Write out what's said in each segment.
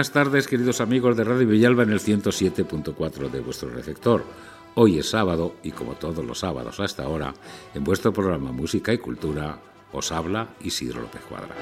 Buenas tardes, queridos amigos de Radio Villalba en el 107.4 de vuestro receptor. Hoy es sábado y como todos los sábados hasta ahora, en vuestro programa Música y Cultura os habla Isidro López Cuadra.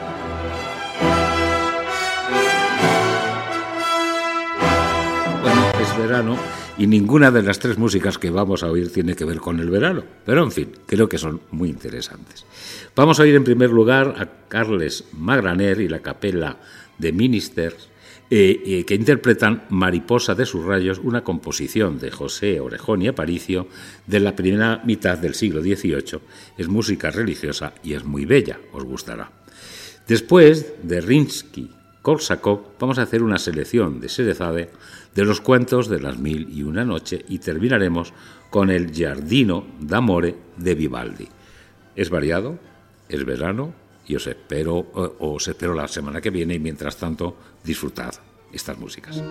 Bueno, es verano y ninguna de las tres músicas que vamos a oír tiene que ver con el verano, pero en fin, creo que son muy interesantes. Vamos a oír en primer lugar a Carles Magraner y la capela de Ministers eh, eh, que interpretan Mariposa de sus rayos, una composición de José Orejón y Aparicio de la primera mitad del siglo XVIII. Es música religiosa y es muy bella, os gustará. Después de Rinsky Korsakov, vamos a hacer una selección de Serezade de los cuentos de las mil y una noche y terminaremos con el Giardino d'Amore de Vivaldi. Es variado, es verano, y os espero, os espero la semana que viene y mientras tanto disfrutad estas músicas.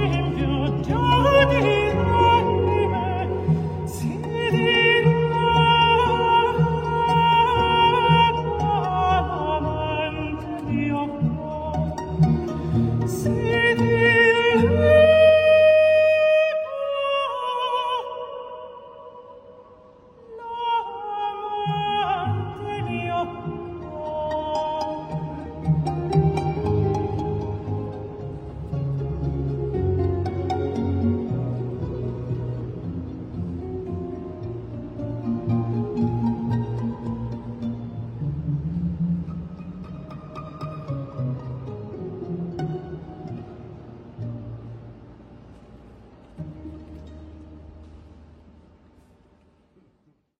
Thank you.